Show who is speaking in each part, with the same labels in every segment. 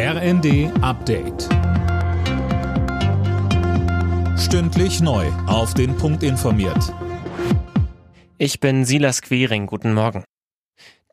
Speaker 1: RND Update. Stündlich neu. Auf den Punkt informiert.
Speaker 2: Ich bin Silas Quering. Guten Morgen.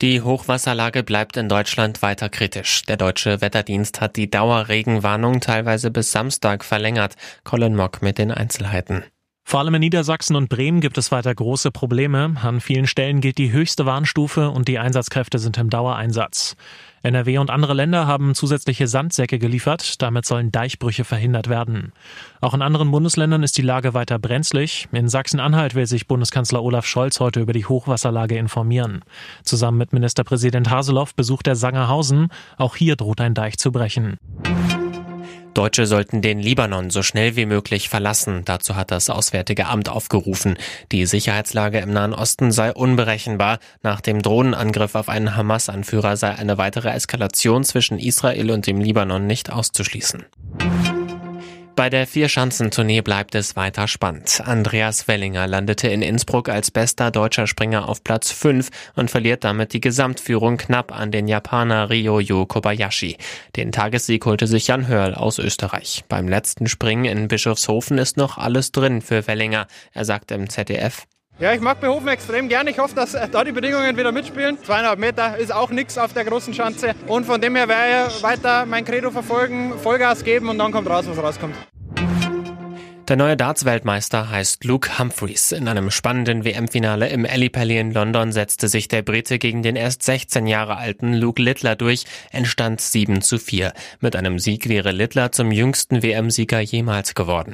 Speaker 2: Die Hochwasserlage bleibt in Deutschland weiter kritisch. Der deutsche Wetterdienst hat die Dauerregenwarnung teilweise bis Samstag verlängert. Colin Mock mit den Einzelheiten.
Speaker 3: Vor allem in Niedersachsen und Bremen gibt es weiter große Probleme. An vielen Stellen gilt die höchste Warnstufe und die Einsatzkräfte sind im Dauereinsatz. NRW und andere Länder haben zusätzliche Sandsäcke geliefert. Damit sollen Deichbrüche verhindert werden. Auch in anderen Bundesländern ist die Lage weiter brenzlig. In Sachsen-Anhalt will sich Bundeskanzler Olaf Scholz heute über die Hochwasserlage informieren. Zusammen mit Ministerpräsident Haseloff besucht er Sangerhausen. Auch hier droht ein Deich zu brechen.
Speaker 2: Deutsche sollten den Libanon so schnell wie möglich verlassen. Dazu hat das Auswärtige Amt aufgerufen. Die Sicherheitslage im Nahen Osten sei unberechenbar. Nach dem Drohnenangriff auf einen Hamas-Anführer sei eine weitere Eskalation zwischen Israel und dem Libanon nicht auszuschließen. Bei der Vierschanzentournee bleibt es weiter spannend. Andreas Wellinger landete in Innsbruck als bester deutscher Springer auf Platz 5 und verliert damit die Gesamtführung knapp an den Japaner Ryoyo Kobayashi. Den Tagessieg holte sich Jan Hörl aus Österreich. Beim letzten Springen in Bischofshofen ist noch alles drin für Wellinger. Er sagt im ZDF,
Speaker 4: ja, ich mag Behofen extrem gern. Ich hoffe, dass äh, da die Bedingungen wieder mitspielen. Zweieinhalb Meter ist auch nichts auf der großen Schanze. Und von dem her werde ich weiter mein Credo verfolgen, Vollgas geben und dann kommt raus, was rauskommt.
Speaker 2: Der neue Darts-Weltmeister heißt Luke Humphreys. In einem spannenden WM-Finale im Ellipelli in London setzte sich der Brite gegen den erst 16 Jahre alten Luke Littler durch, entstand 7 zu 4. Mit einem Sieg wäre Littler zum jüngsten WM-Sieger jemals geworden.